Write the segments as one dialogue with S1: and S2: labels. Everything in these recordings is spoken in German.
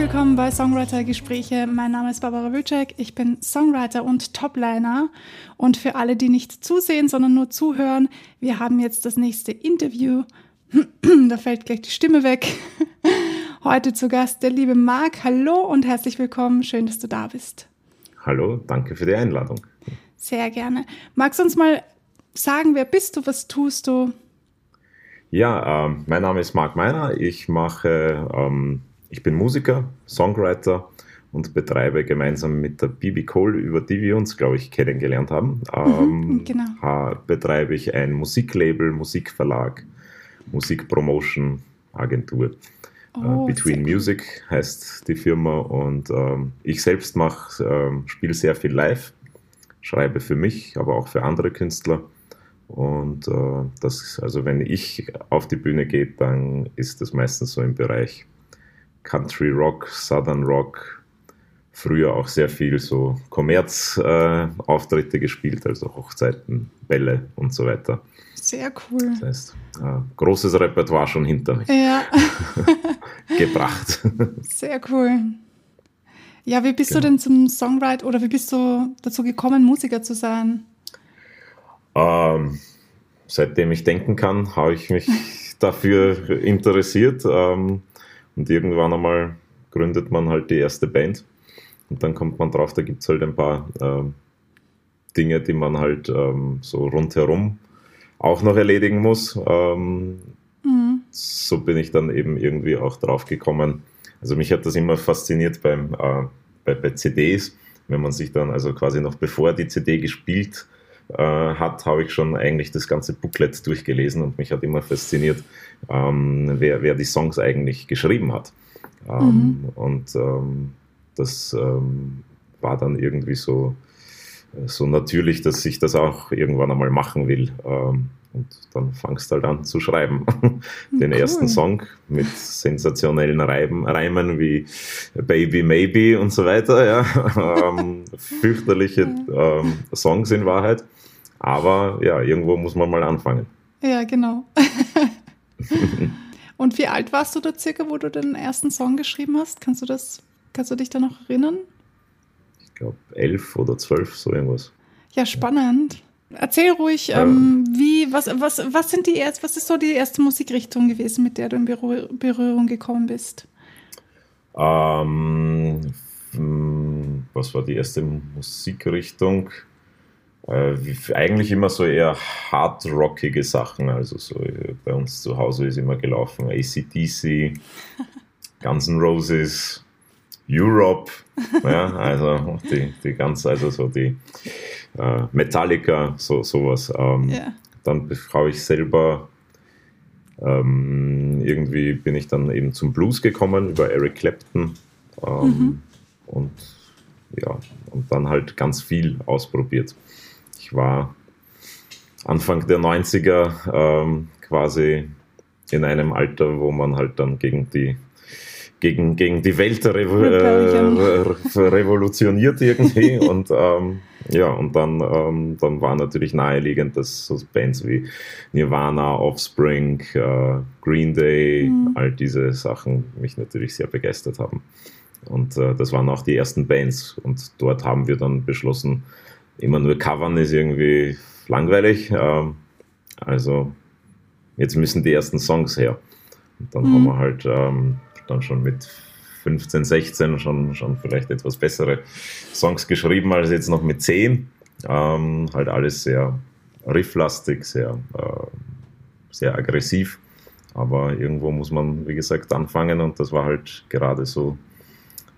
S1: willkommen bei Songwriter Gespräche. Mein Name ist Barbara Wilczek. Ich bin Songwriter und Topliner. Und für alle, die nicht zusehen, sondern nur zuhören, wir haben jetzt das nächste Interview. da fällt gleich die Stimme weg. Heute zu Gast der liebe Marc. Hallo und herzlich willkommen. Schön, dass du da bist.
S2: Hallo, danke für die Einladung.
S1: Sehr gerne. Magst du uns mal sagen, wer bist du, was tust du?
S2: Ja, äh, mein Name ist Marc Meiner. Ich mache ähm, ich bin Musiker, Songwriter und betreibe gemeinsam mit der Bibi Cole, über die wir uns, glaube ich, kennengelernt haben, mhm, ähm, genau. betreibe ich ein Musiklabel, Musikverlag, Musikpromotion-Agentur. Äh, oh, Between Music cool. heißt die Firma und ähm, ich selbst mache, ähm, spiele sehr viel live, schreibe für mich, aber auch für andere Künstler. Und äh, das, also wenn ich auf die Bühne gehe, dann ist das meistens so im Bereich Country Rock, Southern Rock, früher auch sehr viel so Kommerzauftritte äh, gespielt, also Hochzeiten, Bälle und so weiter.
S1: Sehr cool.
S2: Das heißt, äh, großes Repertoire schon hinter mich
S1: ja.
S2: gebracht.
S1: Sehr cool. Ja, wie bist genau. du denn zum Songwriter oder wie bist du dazu gekommen, Musiker zu sein?
S2: Ähm, seitdem ich denken kann, habe ich mich dafür interessiert. Ähm, und irgendwann einmal gründet man halt die erste Band. Und dann kommt man drauf, da gibt es halt ein paar äh, Dinge, die man halt ähm, so rundherum auch noch erledigen muss. Ähm, mhm. So bin ich dann eben irgendwie auch drauf gekommen. Also mich hat das immer fasziniert beim, äh, bei, bei CDs, wenn man sich dann, also quasi noch bevor die CD gespielt äh, hat, habe ich schon eigentlich das ganze Booklet durchgelesen und mich hat immer fasziniert, ähm, wer, wer die Songs eigentlich geschrieben hat. Ähm, mhm. Und ähm, das ähm, war dann irgendwie so, so natürlich, dass ich das auch irgendwann einmal machen will. Ähm, und dann fangst du halt an zu schreiben. Den cool. ersten Song mit sensationellen Reiben, Reimen wie Baby Maybe und so weiter. Ja. ähm, fürchterliche Songs in Wahrheit. Aber ja, irgendwo muss man mal anfangen.
S1: Ja, genau. Und wie alt warst du da circa, wo du den ersten Song geschrieben hast? Kannst du das, kannst du dich da noch erinnern?
S2: Ich glaube elf oder zwölf, so irgendwas.
S1: Ja, spannend. Erzähl ruhig, ja. ähm, wie, was, was, was sind die erst, was ist so die erste Musikrichtung gewesen, mit der du in Berührung gekommen bist?
S2: Ähm, was war die erste Musikrichtung? Äh, eigentlich immer so eher hard-rockige Sachen. Also so äh, bei uns zu Hause ist immer gelaufen ACDC, Guns N' Roses, Europe, ja, also die, die ganz, also so die äh, Metallica, so sowas. Ähm, yeah. Dann habe ich selber ähm, irgendwie bin ich dann eben zum Blues gekommen über Eric Clapton ähm, mhm. und ja, und dann halt ganz viel ausprobiert ich war Anfang der 90er ähm, quasi in einem Alter, wo man halt dann gegen die gegen, gegen die Welt revo äh, revolutioniert irgendwie. Und ähm, ja und dann, ähm, dann war natürlich naheliegend, dass so Bands wie Nirvana, Offspring, äh, Green Day, mhm. all diese Sachen mich natürlich sehr begeistert haben. Und äh, das waren auch die ersten Bands. Und dort haben wir dann beschlossen, immer nur covern ist irgendwie langweilig. Ähm, also jetzt müssen die ersten Songs her. Und dann mhm. haben wir halt ähm, dann schon mit 15, 16 schon, schon vielleicht etwas bessere Songs geschrieben als jetzt noch mit 10. Ähm, halt alles sehr rifflastig, sehr, äh, sehr aggressiv. Aber irgendwo muss man, wie gesagt, anfangen und das war halt gerade so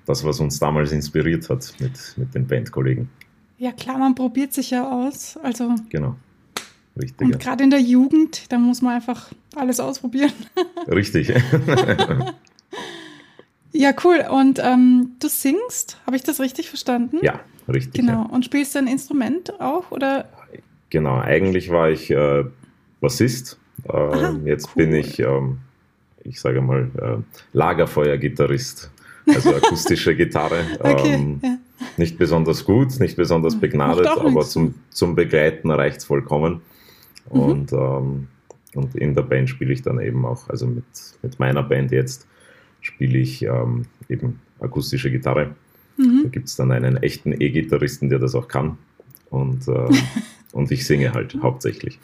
S2: das, was uns damals inspiriert hat mit, mit den Bandkollegen.
S1: Ja, klar, man probiert sich ja aus. Also.
S2: Genau. Richtig.
S1: Und gerade in der Jugend, da muss man einfach alles ausprobieren.
S2: Richtig.
S1: ja, cool. Und ähm, du singst, habe ich das richtig verstanden?
S2: Ja, richtig.
S1: Genau.
S2: Ja.
S1: Und spielst du ein Instrument auch? Oder?
S2: Genau, eigentlich war ich äh, Bassist. Äh, Aha, jetzt cool. bin ich, ähm, ich sage mal, äh, Lagerfeuer-Gitarrist. Also akustische Gitarre. okay, ähm, ja nicht besonders gut, nicht besonders begnadet, aber zum, zum Begleiten reicht es vollkommen. Mhm. Und, ähm, und in der Band spiele ich dann eben auch, also mit, mit meiner Band jetzt, spiele ich ähm, eben akustische Gitarre. Mhm. Da gibt es dann einen echten E-Gitarristen, der das auch kann. Und, äh, und ich singe halt hauptsächlich.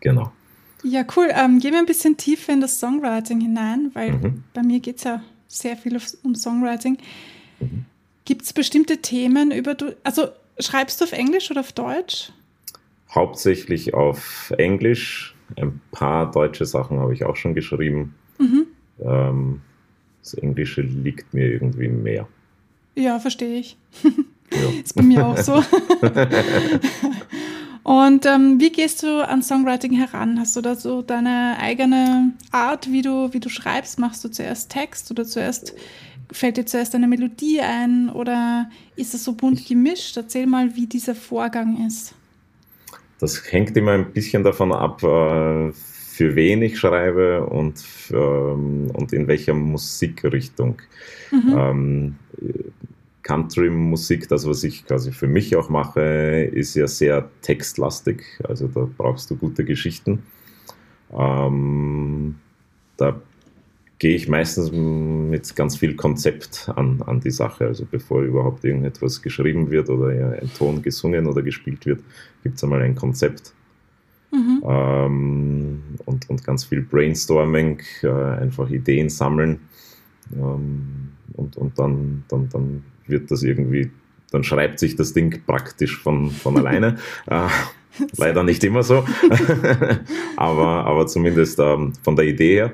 S2: Genau.
S1: Ja, cool. Ähm, gehen wir ein bisschen tiefer in das Songwriting hinein, weil mhm. bei mir geht es ja sehr viel um Songwriting. Mhm. Gibt es bestimmte Themen, über du, also schreibst du auf Englisch oder auf Deutsch?
S2: Hauptsächlich auf Englisch. Ein paar deutsche Sachen habe ich auch schon geschrieben. Mhm. Ähm, das Englische liegt mir irgendwie mehr.
S1: Ja, verstehe ich. Ja. Ist bei mir auch so. Und ähm, wie gehst du an Songwriting heran? Hast du da so deine eigene Art, wie du, wie du schreibst? Machst du zuerst Text oder zuerst fällt dir zuerst eine Melodie ein oder ist das so bunt gemischt? Erzähl mal, wie dieser Vorgang ist.
S2: Das hängt immer ein bisschen davon ab, äh, für wen ich schreibe und, ähm, und in welcher Musikrichtung. Mhm. Ähm, Country-Musik, das, was ich quasi für mich auch mache, ist ja sehr textlastig. Also da brauchst du gute Geschichten. Ähm, da gehe ich meistens mit ganz viel Konzept an, an die Sache. Also bevor überhaupt irgendetwas geschrieben wird oder ein Ton gesungen oder gespielt wird, gibt es einmal ein Konzept. Mhm. Ähm, und, und ganz viel Brainstorming, äh, einfach Ideen sammeln. Ähm, und und dann, dann, dann wird das irgendwie, dann schreibt sich das Ding praktisch von, von alleine. äh, leider nicht immer so, aber, aber zumindest ähm, von der Idee her.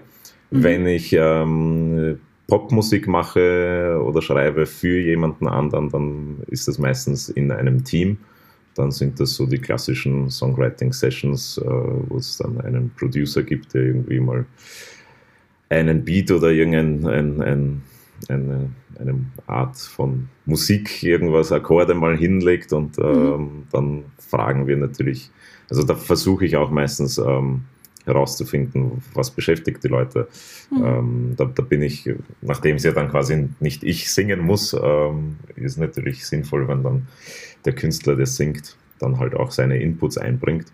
S2: Mhm. Wenn ich ähm, Popmusik mache oder schreibe für jemanden anderen, dann ist das meistens in einem Team. Dann sind das so die klassischen Songwriting-Sessions, äh, wo es dann einen Producer gibt, der irgendwie mal einen Beat oder irgendein ein, ein, eine, eine Art von Musik, irgendwas, Akkorde mal hinlegt und mhm. ähm, dann fragen wir natürlich, also da versuche ich auch meistens ähm, herauszufinden, was beschäftigt die Leute. Mhm. Ähm, da, da, bin ich, nachdem es ja dann quasi nicht ich singen muss, ähm, ist natürlich sinnvoll, wenn dann der Künstler, der singt, dann halt auch seine Inputs einbringt.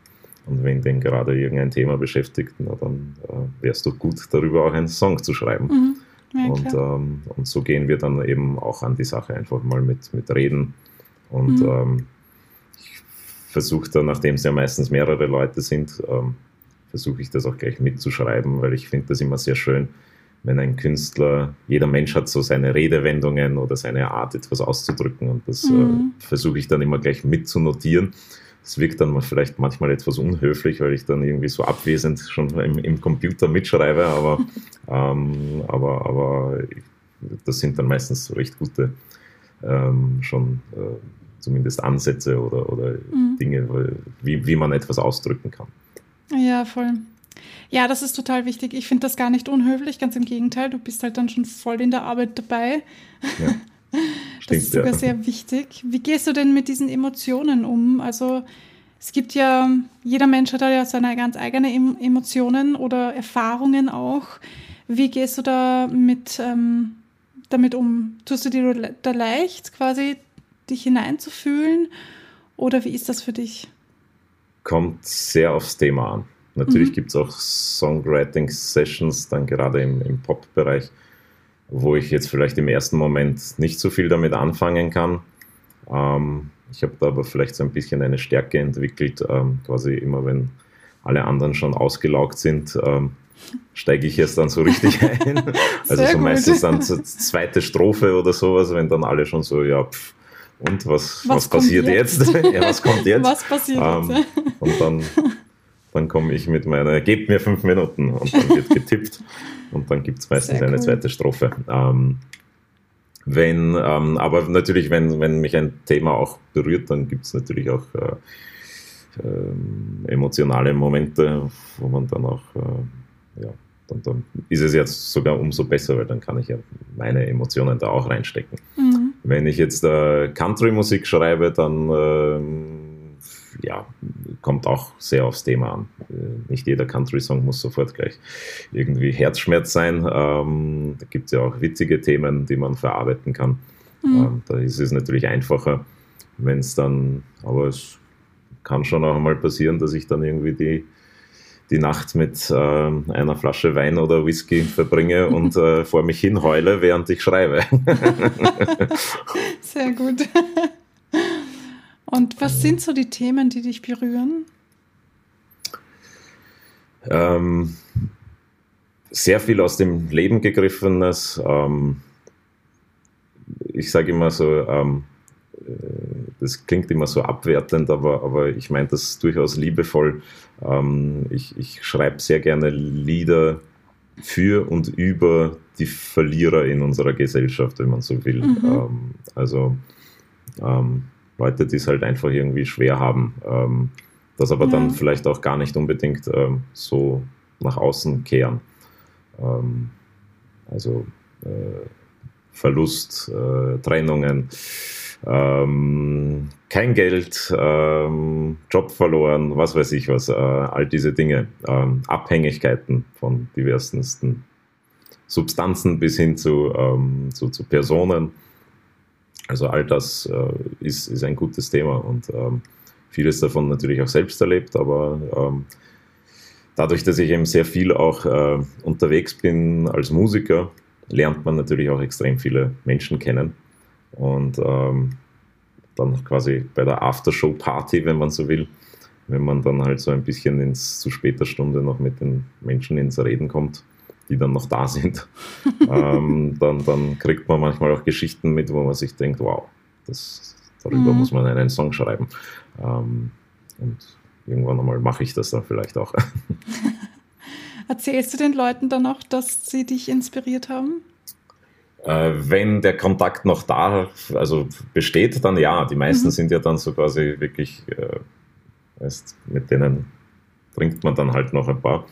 S2: Und wenn den gerade irgendein Thema beschäftigt, na, dann äh, wäre es doch gut, darüber auch einen Song zu schreiben. Mhm. Ja, und, ähm, und so gehen wir dann eben auch an die Sache einfach mal mit, mit Reden. Und mhm. ähm, ich versuche dann, nachdem es ja meistens mehrere Leute sind, ähm, versuche ich das auch gleich mitzuschreiben, weil ich finde das immer sehr schön, wenn ein Künstler, jeder Mensch hat so seine Redewendungen oder seine Art, etwas auszudrücken und das äh, mhm. äh, versuche ich dann immer gleich mitzunotieren. Das wirkt dann vielleicht manchmal etwas unhöflich, weil ich dann irgendwie so abwesend schon im, im Computer mitschreibe, aber, ähm, aber, aber das sind dann meistens recht gute ähm, schon äh, zumindest Ansätze oder, oder mhm. Dinge, wie, wie man etwas ausdrücken kann.
S1: Ja, voll. Ja, das ist total wichtig. Ich finde das gar nicht unhöflich, ganz im Gegenteil. Du bist halt dann schon voll in der Arbeit dabei. Ja. Stimmt, das ist sogar ja. sehr wichtig. Wie gehst du denn mit diesen Emotionen um? Also es gibt ja, jeder Mensch hat ja seine ganz eigenen Emotionen oder Erfahrungen auch. Wie gehst du da mit, ähm, damit um? Tust du dir da leicht, quasi dich hineinzufühlen? Oder wie ist das für dich?
S2: kommt sehr aufs Thema an. Natürlich mhm. gibt es auch Songwriting-Sessions, dann gerade im, im Pop-Bereich, wo ich jetzt vielleicht im ersten Moment nicht so viel damit anfangen kann. Ähm, ich habe da aber vielleicht so ein bisschen eine Stärke entwickelt, ähm, quasi immer wenn alle anderen schon ausgelaugt sind, ähm, steige ich erst dann so richtig ein. also so meistens dann zur zweite Strophe oder sowas, wenn dann alle schon so, ja, pff, und was, was, was passiert jetzt? jetzt? ja, was kommt jetzt?
S1: Was passiert ähm, jetzt?
S2: und dann, dann komme ich mit meiner, gebt mir fünf Minuten und dann wird getippt und dann gibt es meistens Sehr eine cool. zweite Strophe. Ähm, wenn, ähm, aber natürlich, wenn, wenn mich ein Thema auch berührt, dann gibt es natürlich auch äh, äh, emotionale Momente, wo man dann auch, äh, ja, dann, dann ist es jetzt sogar umso besser, weil dann kann ich ja meine Emotionen da auch reinstecken. Mhm. Wenn ich jetzt äh, Country-Musik schreibe, dann äh, ja, kommt auch sehr aufs Thema an. Äh, nicht jeder Country-Song muss sofort gleich irgendwie Herzschmerz sein. Ähm, da gibt es ja auch witzige Themen, die man verarbeiten kann. Mhm. Ähm, da ist es natürlich einfacher, wenn es dann, aber es kann schon auch mal passieren, dass ich dann irgendwie die, die Nacht mit äh, einer Flasche Wein oder Whisky verbringe und äh, vor mich hin heule, während ich schreibe.
S1: Sehr gut. Und was sind so die Themen, die dich berühren?
S2: Ähm, sehr viel aus dem Leben gegriffenes. Ähm, ich sage immer so, ähm, äh, das klingt immer so abwertend, aber, aber ich meine das durchaus liebevoll. Ähm, ich, ich schreibe sehr gerne Lieder für und über die Verlierer in unserer Gesellschaft, wenn man so will. Mhm. Ähm, also ähm, Leute, die es halt einfach irgendwie schwer haben, ähm, das aber ja. dann vielleicht auch gar nicht unbedingt ähm, so nach außen kehren. Ähm, also äh, Verlust, äh, Trennungen, ähm, kein Geld, ähm, Job verloren, was weiß ich was, äh, all diese Dinge, ähm, Abhängigkeiten von diversesten Substanzen bis hin zu, zu, zu, Personen. Also all das äh, ist, ist ein gutes Thema und ähm, vieles davon natürlich auch selbst erlebt, aber ähm, dadurch, dass ich eben sehr viel auch äh, unterwegs bin als Musiker, lernt man natürlich auch extrem viele Menschen kennen. Und ähm, dann quasi bei der Aftershow-Party, wenn man so will, wenn man dann halt so ein bisschen ins, zu später Stunde noch mit den Menschen ins Reden kommt, die dann noch da sind, ähm, dann, dann kriegt man manchmal auch Geschichten mit, wo man sich denkt, wow, das, darüber mhm. muss man einen Song schreiben. Ähm, und irgendwann einmal mache ich das dann vielleicht auch.
S1: Erzählst du den Leuten dann auch, dass sie dich inspiriert haben?
S2: Äh, wenn der Kontakt noch da also besteht, dann ja. Die meisten mhm. sind ja dann so quasi wirklich, äh, mit denen trinkt man dann halt noch ein paar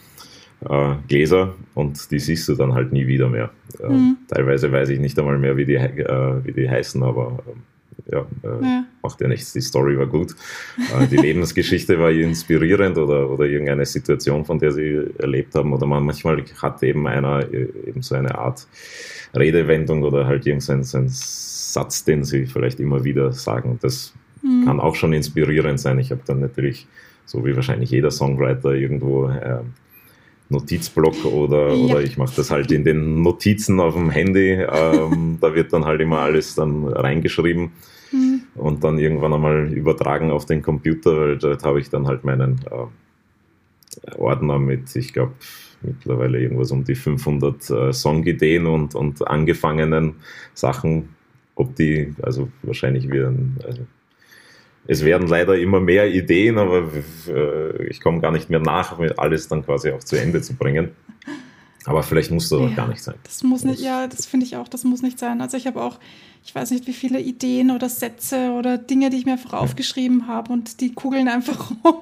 S2: äh, Gläser und die siehst du dann halt nie wieder mehr. Äh, mhm. Teilweise weiß ich nicht einmal mehr, wie die, äh, wie die heißen, aber ähm, ja, äh, ja, macht ja nichts. Die Story war gut. Äh, die Lebensgeschichte war inspirierend oder, oder irgendeine Situation, von der sie erlebt haben. Oder man, manchmal hat eben einer äh, eben so eine Art Redewendung oder halt irgendein so ein Satz, den sie vielleicht immer wieder sagen. Das mhm. kann auch schon inspirierend sein. Ich habe dann natürlich, so wie wahrscheinlich jeder Songwriter, irgendwo äh, Notizblock oder, ja. oder ich mache das halt in den Notizen auf dem Handy. Ähm, da wird dann halt immer alles dann reingeschrieben mhm. und dann irgendwann einmal übertragen auf den Computer, weil dort habe ich dann halt meinen äh, Ordner mit, ich glaube, mittlerweile irgendwas um die 500 äh, Songideen und, und angefangenen Sachen. Ob die, also wahrscheinlich werden, also es werden leider immer mehr Ideen, aber äh, ich komme gar nicht mehr nach, alles dann quasi auch zu Ende zu bringen. Aber vielleicht muss das ja, auch gar nicht sein.
S1: Das muss nicht, ja, das finde ich auch, das muss nicht sein. Also ich habe auch, ich weiß nicht, wie viele Ideen oder Sätze oder Dinge, die ich mir einfach ja. aufgeschrieben habe und die kugeln einfach rum.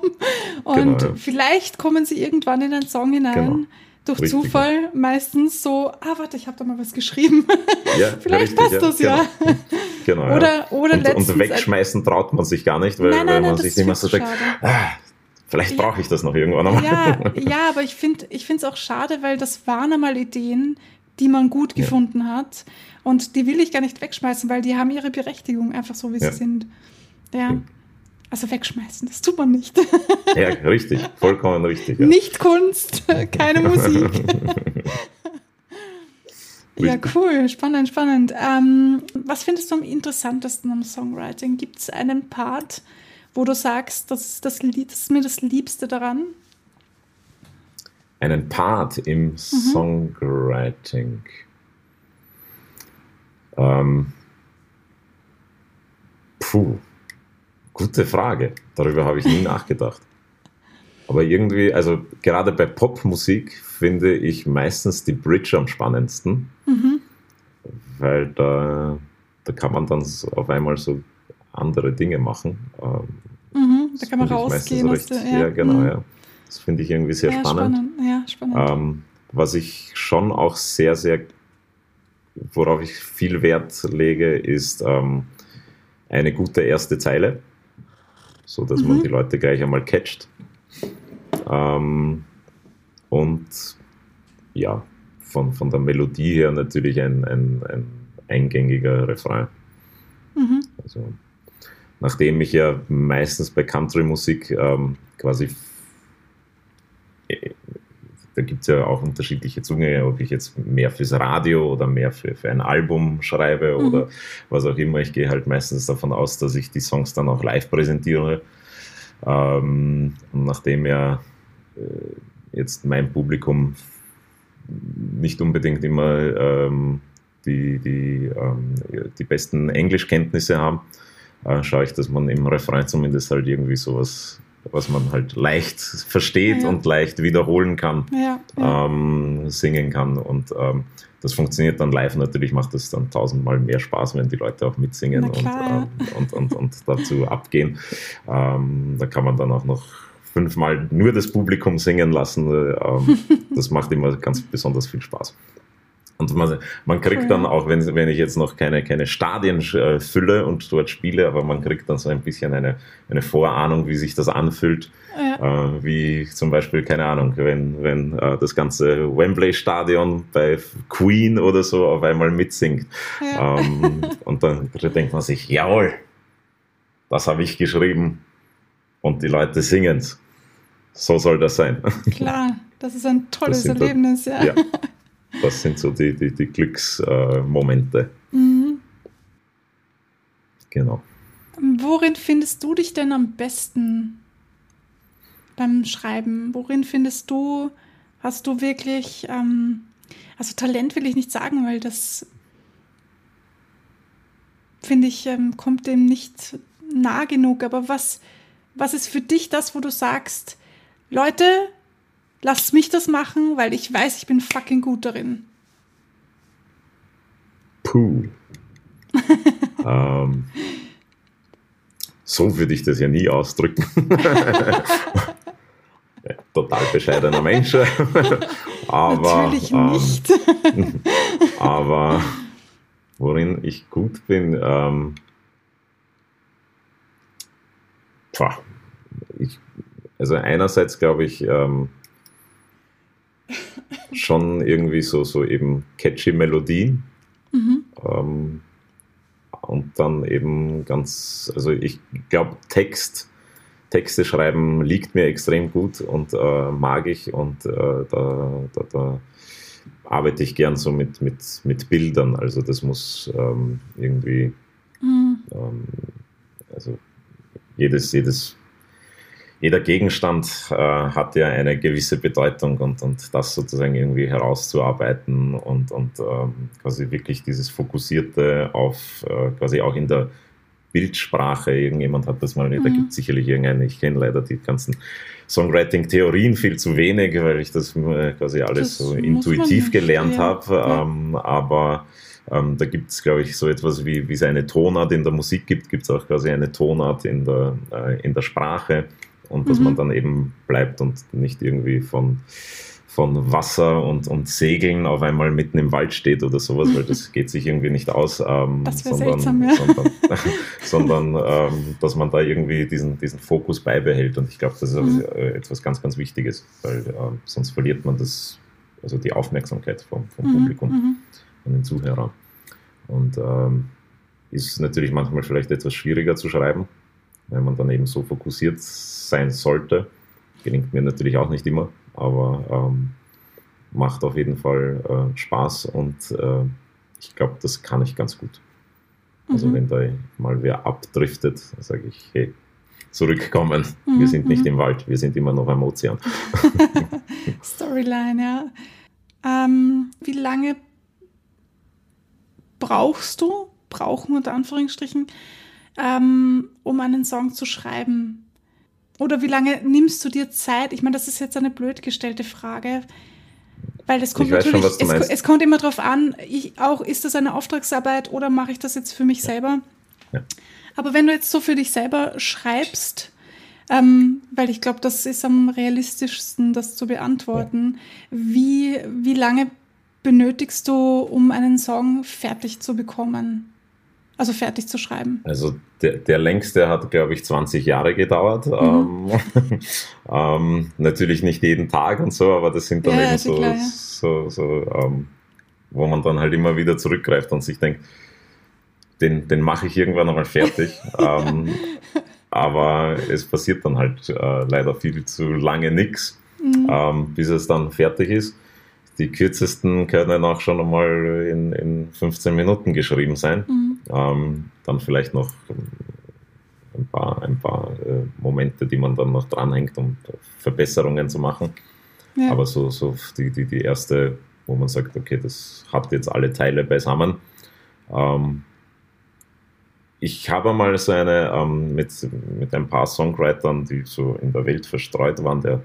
S1: Und genau, ja. vielleicht kommen sie irgendwann in einen Song hinein. Genau durch richtig, Zufall meistens so, ah, warte, ich habe da mal was geschrieben. Vielleicht richtig, passt das ja.
S2: Genau. oder, oder und, letztens, und wegschmeißen traut man sich gar nicht, weil, nein, nein, weil man sich immer so denkt, ah, vielleicht brauche ich das noch irgendwann einmal.
S1: Ja, ja aber ich finde es auch schade, weil das waren einmal Ideen, die man gut gefunden ja. hat. Und die will ich gar nicht wegschmeißen, weil die haben ihre Berechtigung einfach so, wie sie sind. Ja. Also wegschmeißen, das tut man nicht.
S2: Ja, richtig, vollkommen richtig.
S1: Ja. Nicht Kunst, keine Musik. ja, cool, spannend, spannend. Ähm, was findest du am interessantesten am Songwriting? Gibt es einen Part, wo du sagst, das ist, das, das ist mir das Liebste daran?
S2: Einen Part im mhm. Songwriting. Ähm, puh. Gute Frage. Darüber habe ich nie nachgedacht. Aber irgendwie, also gerade bei Popmusik finde ich meistens die Bridge am spannendsten, mhm. weil da, da kann man dann auf einmal so andere Dinge machen. Ähm,
S1: mhm, da kann man rausgehen.
S2: So der, ja. ja. genau, mhm. ja. Das finde ich irgendwie sehr ja, spannend. spannend.
S1: Ja, spannend.
S2: Ähm, was ich schon auch sehr, sehr, worauf ich viel Wert lege, ist ähm, eine gute erste Zeile so dass mhm. man die Leute gleich einmal catcht. Ähm, und ja, von, von der Melodie her natürlich ein, ein, ein eingängiger Refrain. Mhm. Also, nachdem ich ja meistens bei Country-Musik ähm, quasi da gibt es ja auch unterschiedliche Zugänge, ob ich jetzt mehr fürs Radio oder mehr für, für ein Album schreibe mhm. oder was auch immer. Ich gehe halt meistens davon aus, dass ich die Songs dann auch live präsentiere. Ähm, und nachdem ja äh, jetzt mein Publikum nicht unbedingt immer ähm, die, die, ähm, die besten Englischkenntnisse haben, äh, schaue ich, dass man im Refrain zumindest halt irgendwie sowas was man halt leicht versteht ja. und leicht wiederholen kann, ja, ja. Ähm, singen kann. Und ähm, das funktioniert dann live natürlich, macht es dann tausendmal mehr Spaß, wenn die Leute auch mitsingen klar, und, ähm, und, und, und, dazu abgehen. Ähm, da kann man dann auch noch fünfmal nur das Publikum singen lassen. Ähm, das macht immer ganz besonders viel Spaß. Und man, man kriegt cool. dann auch, wenn, wenn ich jetzt noch keine, keine Stadien äh, fülle und dort spiele, aber man kriegt dann so ein bisschen eine, eine Vorahnung, wie sich das anfühlt. Ja. Äh, wie zum Beispiel, keine Ahnung, wenn, wenn äh, das ganze Wembley-Stadion bei Queen oder so auf einmal mitsingt. Ja. Ähm, und dann denkt man sich, jawohl, das habe ich geschrieben und die Leute singen es. So soll das sein.
S1: Klar, das ist ein tolles Erlebnis,
S2: dann, ja. ja. Das sind so die, die, die Glücksmomente. Mhm. Genau.
S1: Worin findest du dich denn am besten beim Schreiben? Worin findest du, hast du wirklich, ähm, also Talent will ich nicht sagen, weil das finde ich, ähm, kommt dem nicht nah genug. Aber was, was ist für dich das, wo du sagst, Leute, Lasst mich das machen, weil ich weiß, ich bin fucking gut darin.
S2: Puh. ähm, so würde ich das ja nie ausdrücken. Total bescheidener Mensch. aber,
S1: Natürlich ähm, nicht.
S2: aber worin ich gut bin, ähm, ich, also einerseits glaube ich, ähm, schon irgendwie so, so eben catchy Melodien. Mhm. Ähm, und dann eben ganz, also ich glaube, Text, Texte schreiben liegt mir extrem gut und äh, mag ich und äh, da, da, da, arbeite ich gern so mit, mit, mit Bildern. Also das muss ähm, irgendwie, mhm. ähm, also jedes, jedes jeder Gegenstand äh, hat ja eine gewisse Bedeutung und, und das sozusagen irgendwie herauszuarbeiten und, und ähm, quasi wirklich dieses Fokussierte auf äh, quasi auch in der Bildsprache, irgendjemand hat das mal, mhm. da gibt es sicherlich irgendeinen, ich kenne leider die ganzen Songwriting-Theorien viel zu wenig, weil ich das äh, quasi alles das so intuitiv gelernt ja. habe, ähm, ja. aber ähm, da gibt es, glaube ich, so etwas wie, wie es eine Tonart in der Musik gibt, gibt es auch quasi eine Tonart in der, äh, in der Sprache und dass mhm. man dann eben bleibt und nicht irgendwie von, von Wasser und, und Segeln auf einmal mitten im Wald steht oder sowas, weil das geht sich irgendwie nicht aus. Ähm,
S1: das sondern, seltsam, ja.
S2: sondern, sondern ähm, dass man da irgendwie diesen, diesen Fokus beibehält. Und ich glaube, das ist mhm. Äh, etwas ganz, ganz Wichtiges, weil äh, sonst verliert man das, also die Aufmerksamkeit vom, vom mhm. Publikum, mhm. von den Zuhörern. Und ähm, ist natürlich manchmal vielleicht etwas schwieriger zu schreiben, wenn man dann eben so fokussiert sein sollte. Gelingt mir natürlich auch nicht immer, aber ähm, macht auf jeden Fall äh, Spaß und äh, ich glaube, das kann ich ganz gut. Also mhm. wenn da mal wer abdriftet, sage ich, hey, zurückkommen, mhm. wir sind nicht mhm. im Wald, wir sind immer noch am Ozean.
S1: Storyline, ja. Ähm, wie lange brauchst du, brauchen unter Anführungsstrichen, ähm, um einen Song zu schreiben? Oder wie lange nimmst du dir Zeit? Ich meine, das ist jetzt eine blöd gestellte Frage. Weil es kommt natürlich, schon, es, es, kommt immer darauf an, ich, auch ist das eine Auftragsarbeit oder mache ich das jetzt für mich ja. selber? Ja. Aber wenn du jetzt so für dich selber schreibst, ähm, weil ich glaube, das ist am realistischsten, das zu beantworten, ja. wie, wie lange benötigst du, um einen Song fertig zu bekommen? Also fertig zu schreiben.
S2: Also der, der längste hat, glaube ich, 20 Jahre gedauert. Mhm. Ähm, ähm, natürlich nicht jeden Tag und so, aber das sind dann ja, eben so, klar, ja. so, so ähm, wo man dann halt immer wieder zurückgreift und sich denkt, den, den mache ich irgendwann einmal fertig. Ähm, aber es passiert dann halt äh, leider viel zu lange nichts. mhm. ähm, bis es dann fertig ist. Die kürzesten können auch schon einmal in, in 15 Minuten geschrieben sein. Mhm. Ähm, dann vielleicht noch ein paar, ein paar äh, Momente, die man dann noch dranhängt, um Verbesserungen zu machen. Ja. Aber so, so die, die, die erste, wo man sagt, okay, das hat jetzt alle Teile beisammen. Ähm, ich habe mal so eine ähm, mit, mit ein paar Songwritern, die so in der Welt verstreut waren. Der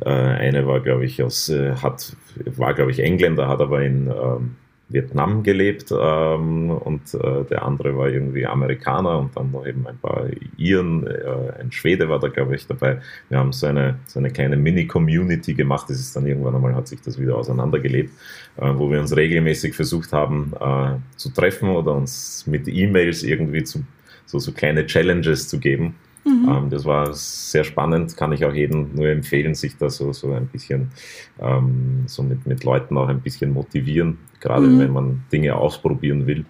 S2: äh, eine war, glaube ich, aus, äh, hat, war, glaube ich, Engländer, hat aber in ähm, Vietnam gelebt ähm, und äh, der andere war irgendwie Amerikaner und dann noch eben ein paar Iren, äh, ein Schwede war da, glaube ich, dabei. Wir haben so eine, so eine kleine Mini-Community gemacht, das ist dann irgendwann einmal, hat sich das wieder auseinandergelebt, äh, wo wir uns regelmäßig versucht haben äh, zu treffen oder uns mit E-Mails irgendwie zu, so, so kleine Challenges zu geben Mhm. Ähm, das war sehr spannend, kann ich auch jedem nur empfehlen, sich da so, so ein bisschen ähm, so mit, mit Leuten auch ein bisschen motivieren, gerade mhm. wenn man Dinge ausprobieren will.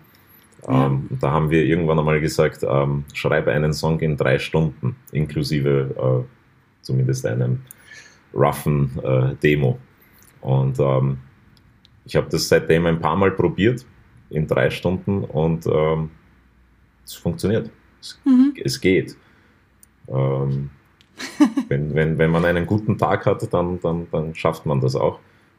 S2: Ja. Ähm, da haben wir irgendwann einmal gesagt, ähm, schreibe einen Song in drei Stunden, inklusive äh, zumindest einem roughen äh, Demo. Und ähm, ich habe das seitdem ein paar Mal probiert, in drei Stunden, und ähm, es funktioniert. Es, mhm. es geht. Ähm, wenn, wenn, wenn man einen guten Tag hat, dann, dann, dann schafft man das auch.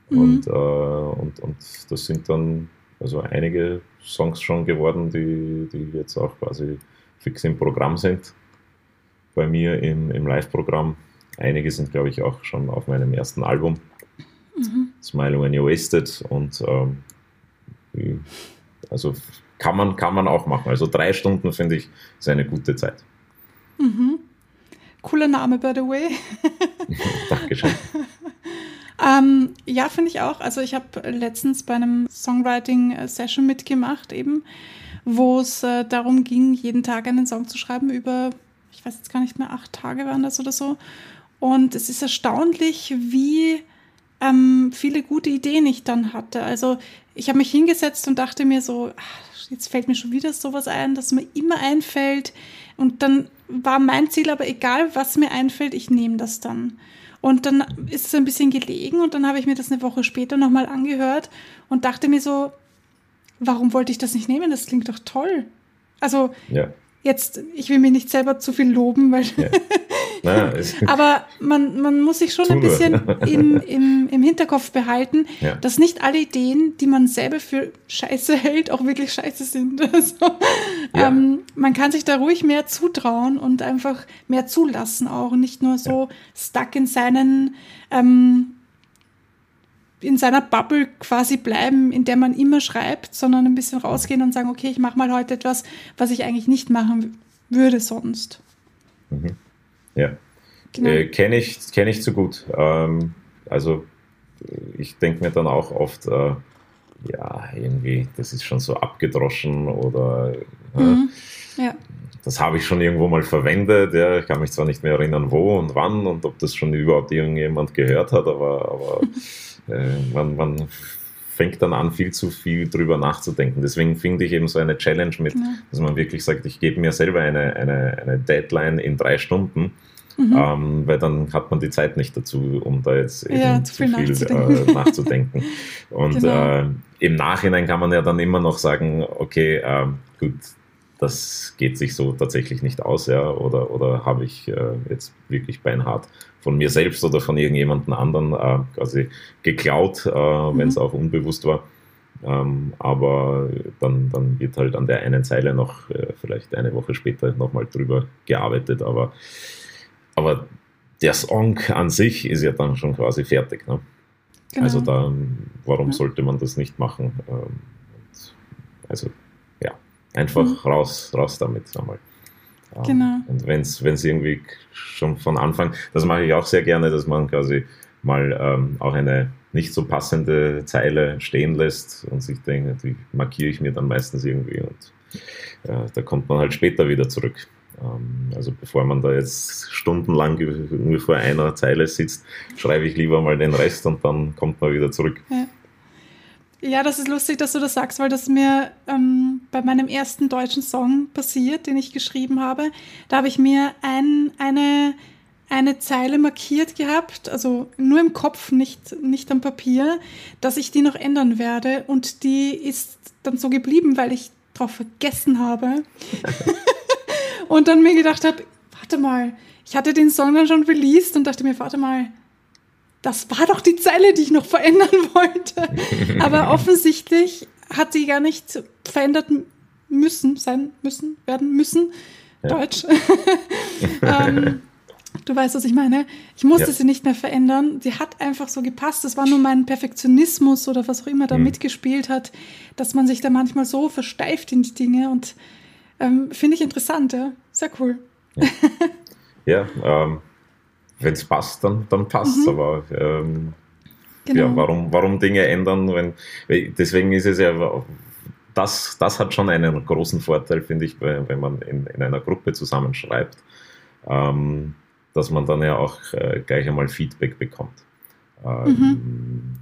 S2: Mhm. Und, äh, und, und das sind dann also einige Songs schon geworden, die, die jetzt auch quasi fix im Programm sind. Bei mir im, im Live-Programm. Einige sind, glaube ich, auch schon auf meinem ersten Album. Mhm. Smile When You're Wasted. Und ähm, also kann man, kann man auch machen. Also drei Stunden finde ich ist eine gute Zeit.
S1: Mhm. Cooler Name, by the way.
S2: Dankeschön.
S1: ähm, ja, finde ich auch. Also ich habe letztens bei einem Songwriting-Session mitgemacht, eben, wo es äh, darum ging, jeden Tag einen Song zu schreiben über, ich weiß jetzt gar nicht mehr, acht Tage waren das oder so. Und es ist erstaunlich, wie ähm, viele gute Ideen ich dann hatte. Also ich habe mich hingesetzt und dachte mir so, ach, jetzt fällt mir schon wieder sowas ein, das mir immer einfällt. Und dann war mein Ziel aber egal, was mir einfällt, ich nehme das dann. Und dann ist es ein bisschen gelegen und dann habe ich mir das eine Woche später nochmal angehört und dachte mir so, warum wollte ich das nicht nehmen? Das klingt doch toll. Also ja jetzt, ich will mich nicht selber zu viel loben, weil ja. Na, aber man, man muss sich schon ein bisschen im, im, im Hinterkopf behalten, ja. dass nicht alle Ideen, die man selber für scheiße hält, auch wirklich scheiße sind. Also, ja. ähm, man kann sich da ruhig mehr zutrauen und einfach mehr zulassen auch nicht nur so stuck in seinen ähm, in seiner Bubble quasi bleiben, in der man immer schreibt, sondern ein bisschen rausgehen und sagen, okay, ich mache mal heute etwas, was ich eigentlich nicht machen würde sonst.
S2: Mhm. Ja. Genau. Äh, Kenne ich, kenn ich zu gut. Ähm, also ich denke mir dann auch oft, äh, ja, irgendwie, das ist schon so abgedroschen oder äh, mhm. ja. das habe ich schon irgendwo mal verwendet. Ja, ich kann mich zwar nicht mehr erinnern, wo und wann und ob das schon überhaupt irgendjemand gehört hat, aber, aber man, man fängt dann an, viel zu viel drüber nachzudenken. Deswegen finde ich eben so eine Challenge mit, ja. dass man wirklich sagt, ich gebe mir selber eine, eine, eine Deadline in drei Stunden. Mhm. Ähm, weil dann hat man die Zeit nicht dazu, um da jetzt eben ja, zu viel, viel nachzudenken. Äh, nachzudenken. Und genau. äh, im Nachhinein kann man ja dann immer noch sagen, okay, äh, gut, das geht sich so tatsächlich nicht aus, ja, oder, oder habe ich äh, jetzt wirklich beinhart von mir selbst oder von irgendjemandem anderen äh, quasi geklaut, äh, mhm. wenn es auch unbewusst war. Ähm, aber dann, dann wird halt an der einen Zeile noch äh, vielleicht eine Woche später nochmal drüber gearbeitet, aber, aber der Song an sich ist ja dann schon quasi fertig. Ne? Genau. Also da, warum ja. sollte man das nicht machen? Ähm, also ja, einfach mhm. raus, raus damit einmal. Ähm, genau. Und wenn es irgendwie schon von Anfang, das mache ich auch sehr gerne, dass man quasi mal ähm, auch eine nicht so passende Zeile stehen lässt und sich denkt, die markiere ich mir dann meistens irgendwie und äh, da kommt man halt später wieder zurück. Ähm, also bevor man da jetzt stundenlang ungefähr einer Zeile sitzt, schreibe ich lieber mal den Rest und dann kommt man wieder zurück.
S1: Ja. Ja, das ist lustig, dass du das sagst, weil das mir ähm, bei meinem ersten deutschen Song passiert, den ich geschrieben habe. Da habe ich mir ein, eine eine Zeile markiert gehabt, also nur im Kopf, nicht, nicht am Papier, dass ich die noch ändern werde. Und die ist dann so geblieben, weil ich drauf vergessen habe. und dann mir gedacht habe, warte mal, ich hatte den Song dann schon released und dachte mir, warte mal, das war doch die Zeile, die ich noch verändern wollte. Aber offensichtlich hat sie gar nicht verändert müssen, sein müssen, werden müssen. Ja. Deutsch. ähm, du weißt, was ich meine. Ich musste ja. sie nicht mehr verändern. Sie hat einfach so gepasst. Das war nur mein Perfektionismus oder was auch immer da mhm. mitgespielt hat, dass man sich da manchmal so versteift in die Dinge und ähm, finde ich interessant, ja. Sehr cool.
S2: Ja, ja ähm, wenn es passt, dann, dann passt es. Mhm. Aber ähm, genau. ja, warum, warum Dinge ändern, wenn deswegen ist es ja das, das hat schon einen großen Vorteil, finde ich, wenn man in, in einer Gruppe zusammenschreibt, ähm, dass man dann ja auch äh, gleich einmal Feedback bekommt. Ähm, mhm.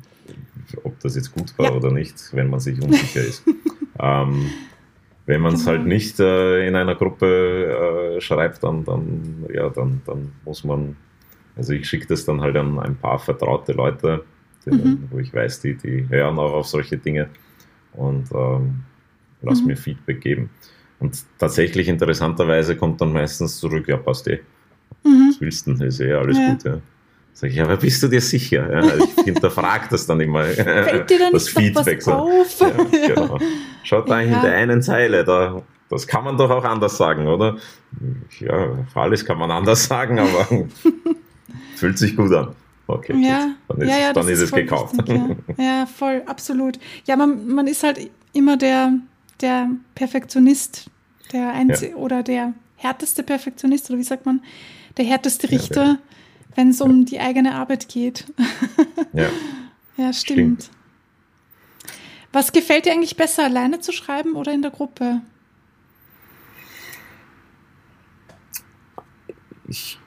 S2: Ob das jetzt gut war ja. oder nicht, wenn man sich unsicher ist. ähm, wenn man es genau. halt nicht äh, in einer Gruppe äh, schreibt, dann, dann, ja, dann, dann muss man, also ich schicke das dann halt an ein paar vertraute Leute, die, mhm. wo ich weiß, die, die hören auch auf solche Dinge und ähm, lass mhm. mir Feedback geben. Und tatsächlich interessanterweise kommt dann meistens zurück, ja, passt eh. Mhm. Was willst du denn? Ist eh alles ja. gut, ja. Sag ich, aber bist du dir sicher? Ja, ich hinterfrage das dann immer.
S1: Fällt dir dann das Feedback so. Auf? Ja,
S2: genau. Schaut da ja. in der einen Zeile, da, das kann man doch auch anders sagen, oder? Ja, alles kann man anders sagen, aber fühlt sich gut an. Okay,
S1: ja,
S2: dann ist,
S1: ja, ja,
S2: dann ist, es gekauft.
S1: Wichtig, ja. ja. voll, absolut. Ja, man, man ist halt immer der, der Perfektionist, der ja. oder der härteste Perfektionist, oder wie sagt man, der härteste Richter, wenn es um die eigene Arbeit geht.
S2: ja.
S1: ja, stimmt. stimmt. Was gefällt dir eigentlich besser, alleine zu schreiben oder in der Gruppe?
S2: Ich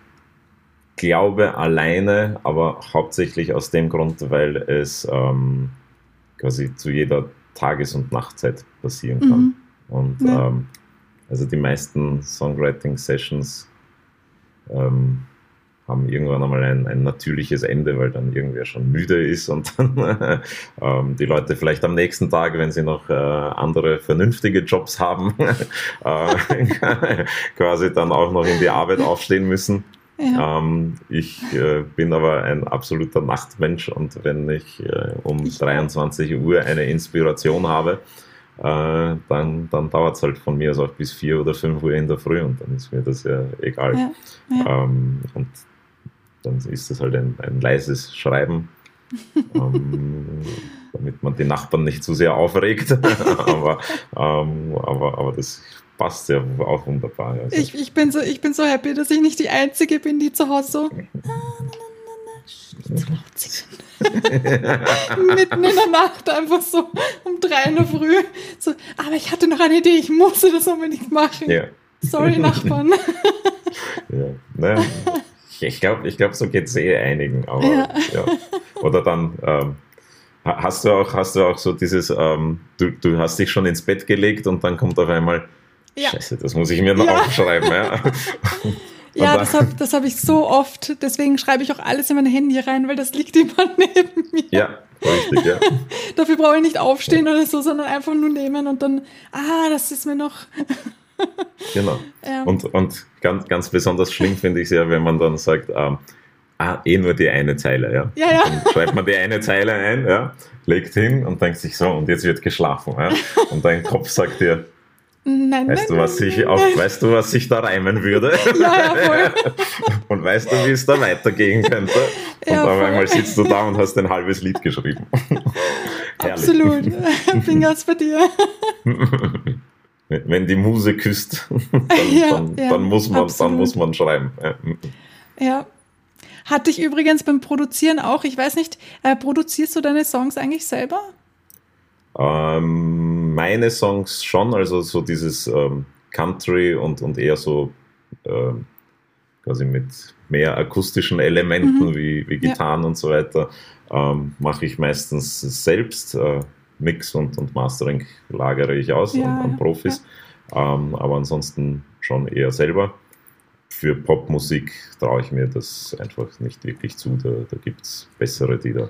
S2: glaube alleine, aber hauptsächlich aus dem Grund, weil es ähm, quasi zu jeder Tages- und Nachtzeit passieren kann. Mhm. Und ja. ähm, also die meisten Songwriting-Sessions ähm, haben irgendwann einmal ein, ein, natürliches Ende, weil dann irgendwer schon müde ist und dann ähm, die Leute vielleicht am nächsten Tag, wenn sie noch äh, andere vernünftige Jobs haben, äh, quasi dann auch noch in die Arbeit aufstehen müssen. Ja. Ähm, ich äh, bin aber ein absoluter Nachtmensch und wenn ich äh, um ich 23 Uhr eine Inspiration habe, äh, dann, dann dauert es halt von mir aus auch bis 4 oder 5 Uhr in der Früh und dann ist mir das ja egal. Ja. Ja. Ähm, und dann ist das halt ein, ein leises Schreiben. ähm, damit man die Nachbarn nicht zu sehr aufregt. aber, ähm, aber, aber das passt ja auch wunderbar.
S1: Also. Ich, ich, bin so, ich bin so happy, dass ich nicht die Einzige bin, die zu Hause so. Mitten in der Nacht einfach so um drei in der Früh. So, aber ich hatte noch eine Idee, ich musste das unbedingt machen. Ja. Sorry, Nachbarn.
S2: ja, ne? Ich glaube, ich glaub, so geht es eh einigen. Aber, ja. ja. Oder dann ähm, hast du auch, hast du auch so dieses, ähm, du, du hast dich schon ins Bett gelegt und dann kommt auf einmal, ja. Scheiße, das muss ich mir noch ja. aufschreiben. Ja,
S1: ja das habe das hab ich so oft. Deswegen schreibe ich auch alles in mein Handy rein, weil das liegt immer neben mir.
S2: Ja, richtig, ja.
S1: Dafür brauche ich nicht aufstehen oder so, sondern einfach nur nehmen und dann, ah, das ist mir noch.
S2: genau. Ja. Und, und ganz, ganz besonders schlimm finde ich es ja, wenn man dann sagt, ähm, ah, eh nur die eine Zeile, ja.
S1: Ja, ja.
S2: Dann schreibt man die eine Zeile ein, ja, legt hin und denkt sich so, und jetzt wird geschlafen, ja. Und dein Kopf sagt dir,
S1: Nein,
S2: weißt,
S1: nein,
S2: du, was sich auf, weißt du, was sich da reimen würde?
S1: Ja, ja, voll.
S2: und weißt du, wie es da weitergehen könnte? Und ja, auf einmal sitzt du da und hast ein halbes Lied geschrieben.
S1: Absolut. Fingers bei dir.
S2: Wenn die Muse küsst, dann, ja, dann, ja, dann muss, man, dann muss man schreiben.
S1: Ja. Hatte ich übrigens beim Produzieren auch, ich weiß nicht, äh, produzierst du deine Songs eigentlich selber?
S2: Ähm, meine Songs schon, also so dieses ähm, Country und, und eher so äh, quasi mit mehr akustischen Elementen mhm. wie, wie Gitarren ja. und so weiter, ähm, mache ich meistens selbst. Äh, Mix und, und Mastering lagere ich aus ja, an, an, Profis, ja. Ähm, aber ansonsten schon eher selber. für Popmusik traue ich mir das einfach nicht wirklich zu. Da, da gibt es bessere, die da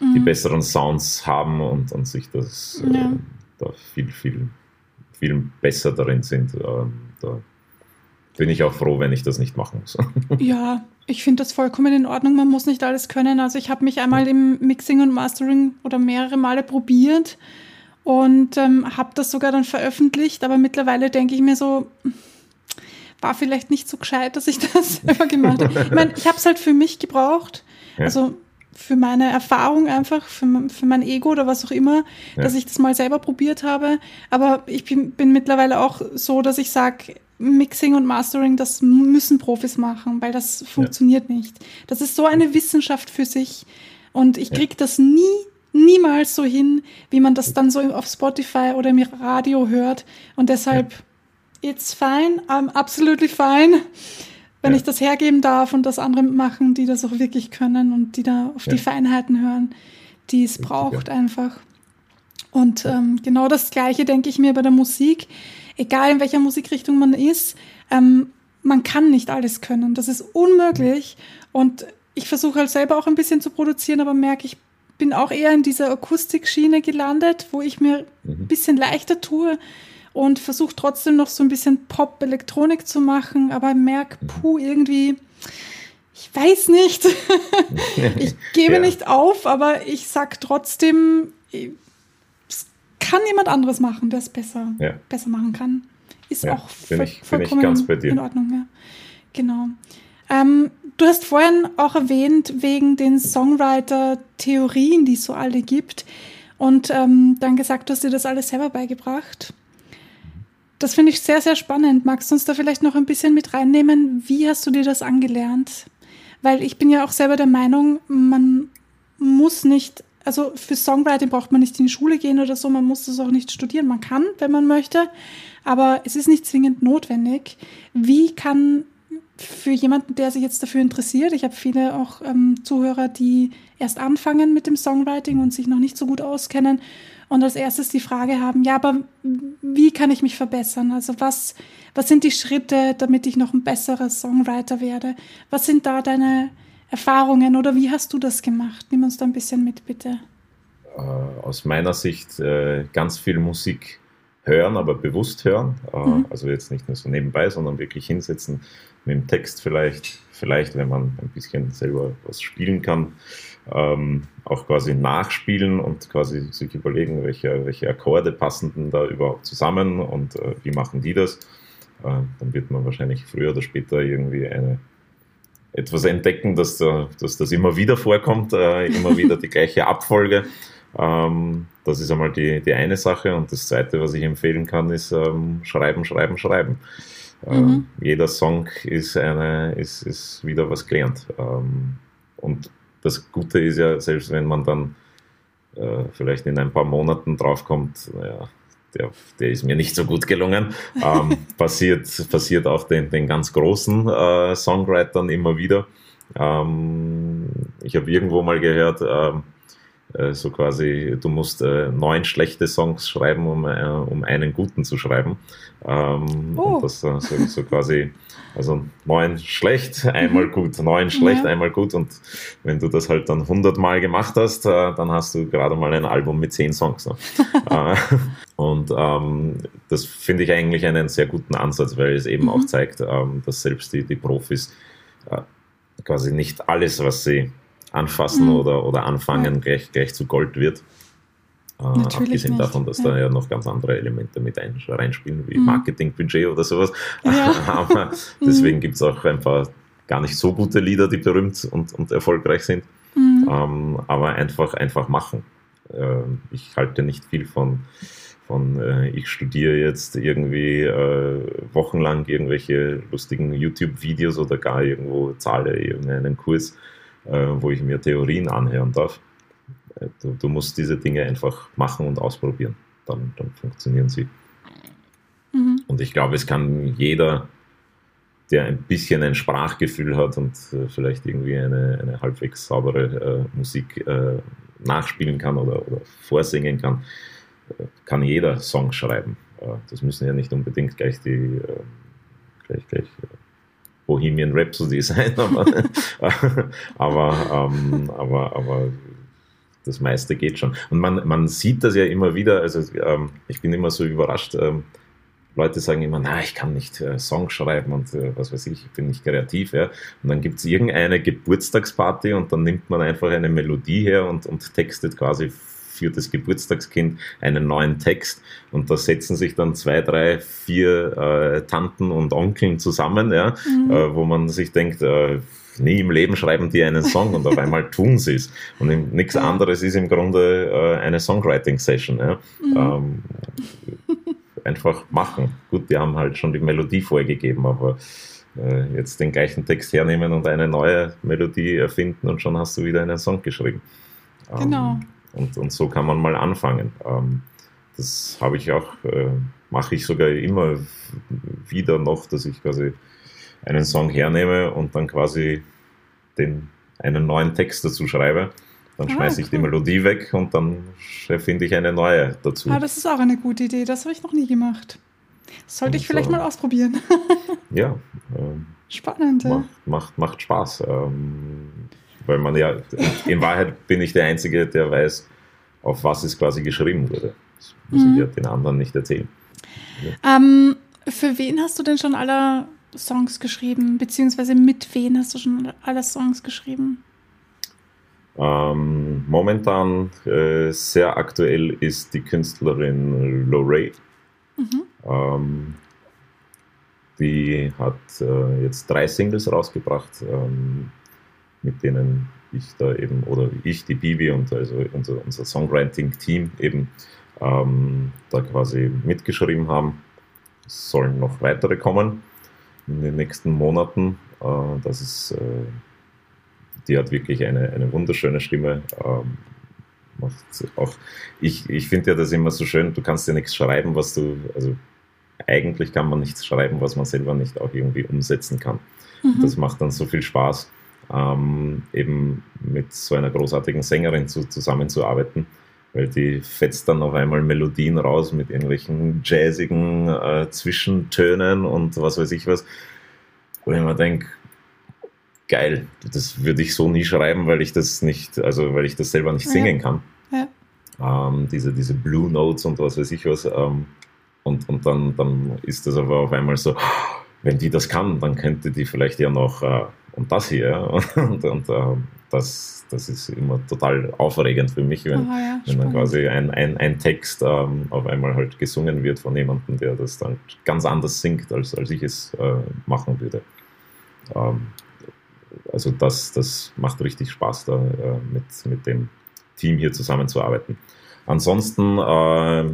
S2: mhm. die besseren Sounds haben und, und sich das ja. äh, da viel, viel, viel besser darin sind. Ähm, da bin ich auch froh, wenn ich das nicht machen muss.
S1: ja, ich finde das vollkommen in Ordnung. Man muss nicht alles können. Also ich habe mich einmal im Mixing und Mastering oder mehrere Male probiert und ähm, habe das sogar dann veröffentlicht. Aber mittlerweile denke ich mir so, war vielleicht nicht so gescheit, dass ich das selber gemacht habe. Ich meine, ich habe es halt für mich gebraucht. Ja. Also für meine Erfahrung einfach, für, für mein Ego oder was auch immer, ja. dass ich das mal selber probiert habe. Aber ich bin, bin mittlerweile auch so, dass ich sage, Mixing und Mastering, das müssen Profis machen, weil das funktioniert ja. nicht. Das ist so eine Wissenschaft für sich. Und ich kriege das nie, niemals so hin, wie man das dann so auf Spotify oder im Radio hört. Und deshalb, it's fine, I'm absolutely fine wenn ja. ich das hergeben darf und das andere machen, die das auch wirklich können und die da auf ja. die Feinheiten hören, die es braucht einfach. Und ähm, genau das Gleiche denke ich mir bei der Musik. Egal in welcher Musikrichtung man ist, ähm, man kann nicht alles können. Das ist unmöglich. Und ich versuche halt selber auch ein bisschen zu produzieren, aber merke, ich bin auch eher in dieser Akustikschiene gelandet, wo ich mir mhm. ein bisschen leichter tue und versuche trotzdem noch so ein bisschen Pop-Elektronik zu machen, aber merke, puh, irgendwie, ich weiß nicht. ich gebe ja. nicht auf, aber ich sag trotzdem, es kann jemand anderes machen, der es besser, ja. besser machen kann. Ist ja, auch
S2: bin ich, vollkommen
S1: in Ordnung. Ja. Genau. Ähm, du hast vorhin auch erwähnt, wegen den Songwriter-Theorien, die es so alle gibt. Und ähm, dann gesagt, du hast dir das alles selber beigebracht. Das finde ich sehr, sehr spannend. Magst du uns da vielleicht noch ein bisschen mit reinnehmen? Wie hast du dir das angelernt? Weil ich bin ja auch selber der Meinung, man muss nicht, also für Songwriting braucht man nicht in die Schule gehen oder so, man muss das auch nicht studieren. Man kann, wenn man möchte, aber es ist nicht zwingend notwendig. Wie kann für jemanden, der sich jetzt dafür interessiert, ich habe viele auch ähm, Zuhörer, die erst anfangen mit dem Songwriting und sich noch nicht so gut auskennen und als erstes die Frage haben, ja, aber wie kann ich mich verbessern? Also was, was sind die Schritte, damit ich noch ein besserer Songwriter werde? Was sind da deine Erfahrungen oder wie hast du das gemacht? Nimm uns da ein bisschen mit, bitte.
S2: Äh, aus meiner Sicht äh, ganz viel Musik hören, aber bewusst hören. Äh, mhm. Also jetzt nicht nur so nebenbei, sondern wirklich hinsetzen mit dem Text vielleicht, vielleicht, wenn man ein bisschen selber was spielen kann, ähm, auch quasi nachspielen und quasi sich überlegen, welche, welche Akkorde passen denn da überhaupt zusammen und äh, wie machen die das. Äh, dann wird man wahrscheinlich früher oder später irgendwie eine, etwas entdecken, dass, da, dass das immer wieder vorkommt, äh, immer wieder die gleiche Abfolge. Ähm, das ist einmal die, die eine Sache. Und das zweite, was ich empfehlen kann, ist ähm, schreiben, schreiben, schreiben. Ähm, mhm. jeder Song ist, eine, ist, ist wieder was gelernt. Ähm, und das Gute ist ja, selbst wenn man dann äh, vielleicht in ein paar Monaten draufkommt, naja, der, der ist mir nicht so gut gelungen, ähm, passiert, passiert auch den, den ganz großen äh, Songwritern immer wieder. Ähm, ich habe irgendwo mal gehört, ähm, äh, so quasi, du musst äh, neun schlechte Songs schreiben, um, äh, um einen guten zu schreiben. Ähm, oh. Und das so, so quasi, also neun schlecht, einmal mhm. gut, neun schlecht, ja. einmal gut. Und wenn du das halt dann hundertmal gemacht hast, dann hast du gerade mal ein Album mit zehn Songs. Ne? und ähm, das finde ich eigentlich einen sehr guten Ansatz, weil es eben mhm. auch zeigt, ähm, dass selbst die, die Profis äh, quasi nicht alles, was sie anfassen mhm. oder, oder anfangen, ja. gleich, gleich zu Gold wird. Äh, abgesehen nicht. davon, dass ja. da ja noch ganz andere Elemente mit ein, reinspielen, wie mhm. Marketingbudget oder sowas. Ja. Aber deswegen mhm. gibt es auch ein paar gar nicht so gute Lieder, die berühmt und, und erfolgreich sind. Mhm. Ähm, aber einfach, einfach machen. Äh, ich halte nicht viel von, von äh, ich studiere jetzt irgendwie äh, wochenlang irgendwelche lustigen YouTube-Videos oder gar irgendwo zahle irgendeinen Kurs wo ich mir Theorien anhören darf. Äh, du, du, musst diese Dinge einfach machen und ausprobieren. Dann, dann funktionieren sie. Mhm. Und ich glaube, es kann jeder, der ein bisschen ein Sprachgefühl hat und äh, vielleicht irgendwie eine, eine halbwegs saubere äh, Musik äh, nachspielen kann oder, oder vorsingen kann, äh, kann jeder Song schreiben. das müssen ja nicht unbedingt gleich die gleich, gleich Bohemian Rhapsody sein, aber, aber, ähm, aber, aber das meiste geht schon. Und man, man sieht das ja immer wieder, also ähm, ich bin immer so überrascht, ähm, Leute sagen immer, na, ich kann nicht äh, Songs schreiben und äh, was weiß ich, ich bin nicht kreativ. Ja. Und dann gibt es irgendeine Geburtstagsparty und dann nimmt man einfach eine Melodie her und, und textet quasi für das Geburtstagskind einen neuen Text und da setzen sich dann zwei, drei, vier äh, Tanten und Onkeln zusammen, ja, mhm. äh, wo man sich denkt, äh, nie im Leben schreiben die einen Song und auf einmal tun sie es. Und nichts anderes ist im Grunde äh, eine Songwriting-Session. Ja. Mhm. Ähm, einfach machen. Gut, die haben halt schon die Melodie vorgegeben, aber äh, jetzt den gleichen Text hernehmen und eine neue Melodie erfinden und schon hast du wieder einen Song geschrieben.
S1: Genau. Ähm,
S2: und, und so kann man mal anfangen. Ähm, das habe ich auch, äh, mache ich sogar immer wieder noch, dass ich quasi einen Song hernehme und dann quasi den, einen neuen Text dazu schreibe. Dann ah, schmeiße ich cool. die Melodie weg und dann erfinde ich eine neue dazu.
S1: Ah, das ist auch eine gute Idee. Das habe ich noch nie gemacht. Das sollte und, ich vielleicht äh, mal ausprobieren.
S2: ja.
S1: Äh, Spannend.
S2: Macht, macht, macht Spaß. Ähm, weil man ja, in Wahrheit bin ich der Einzige, der weiß, auf was es quasi geschrieben wurde. Das muss mhm. ich ja den anderen nicht erzählen.
S1: Ja. Ähm, für wen hast du denn schon alle Songs geschrieben? Beziehungsweise mit wem hast du schon alle Songs geschrieben?
S2: Ähm, momentan äh, sehr aktuell ist die Künstlerin Lorraine. Mhm. Ähm, die hat äh, jetzt drei Singles rausgebracht. Ähm, mit denen ich da eben, oder ich, die Bibi und also unser, unser Songwriting-Team eben ähm, da quasi mitgeschrieben haben. Es sollen noch weitere kommen in den nächsten Monaten. Äh, das ist, äh, die hat wirklich eine, eine wunderschöne Stimme. Ähm, macht auch, ich ich finde ja das immer so schön, du kannst ja nichts schreiben, was du, also eigentlich kann man nichts schreiben, was man selber nicht auch irgendwie umsetzen kann. Mhm. Das macht dann so viel Spaß ähm, eben mit so einer großartigen Sängerin zu, zusammenzuarbeiten, weil die fetzt dann auf einmal Melodien raus mit irgendwelchen jazzigen äh, Zwischentönen und was weiß ich was, wo ich mir denke, geil, das würde ich so nie schreiben, weil ich das nicht, also weil ich das selber nicht singen kann. Ja. Ähm, diese, diese Blue Notes und was weiß ich was. Ähm, und und dann, dann ist das aber auf einmal so, wenn die das kann, dann könnte die vielleicht ja noch äh, und das hier. Und, und äh, das, das ist immer total aufregend für mich, wenn, oh, ja, wenn dann quasi ein, ein, ein Text ähm, auf einmal halt gesungen wird von jemandem, der das dann ganz anders singt, als, als ich es äh, machen würde. Ähm, also das, das macht richtig Spaß, da äh, mit, mit dem Team hier zusammenzuarbeiten. Ansonsten äh,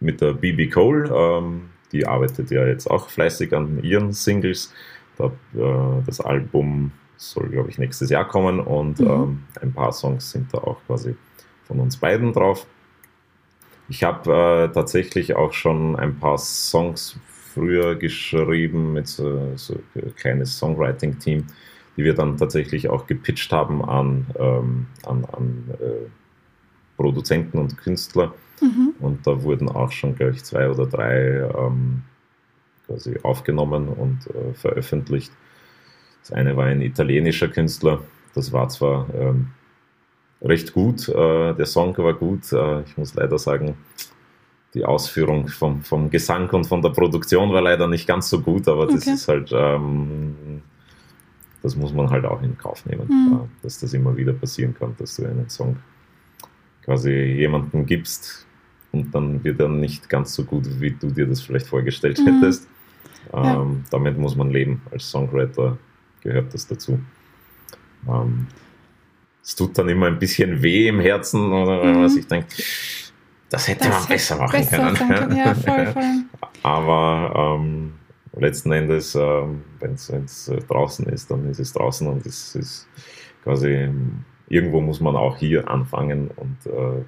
S2: mit der BB Cole, ähm, die arbeitet ja jetzt auch fleißig an ihren Singles. Äh, das Album soll, glaube ich, nächstes Jahr kommen und mhm. ähm, ein paar Songs sind da auch quasi von uns beiden drauf. Ich habe äh, tatsächlich auch schon ein paar Songs früher geschrieben mit so, so ein kleines Songwriting-Team, die wir dann tatsächlich auch gepitcht haben an, ähm, an, an äh, Produzenten und Künstler. Mhm. Und da wurden auch schon, glaube ich, zwei oder drei ähm, quasi aufgenommen und äh, veröffentlicht. Das eine war ein italienischer Künstler, das war zwar ähm, recht gut, äh, der Song war gut, äh, ich muss leider sagen, die Ausführung vom, vom Gesang und von der Produktion war leider nicht ganz so gut, aber das okay. ist halt, ähm, das muss man halt auch in Kauf nehmen, mhm. Äh, dass das immer wieder passieren kann, dass du einen Song quasi jemandem gibst und dann wird er nicht ganz so gut, wie du dir das vielleicht vorgestellt mhm. hättest. Ja. Ähm, damit muss man leben. Als Songwriter gehört das dazu. Ähm, es tut dann immer ein bisschen weh im Herzen, oder, mhm. man sich denkt, das hätte das man besser machen besser können. können. Ja, voll, voll. Aber ähm, letzten Endes, ähm, wenn es äh, draußen ist, dann ist es draußen und es ist quasi, irgendwo muss man auch hier anfangen und äh,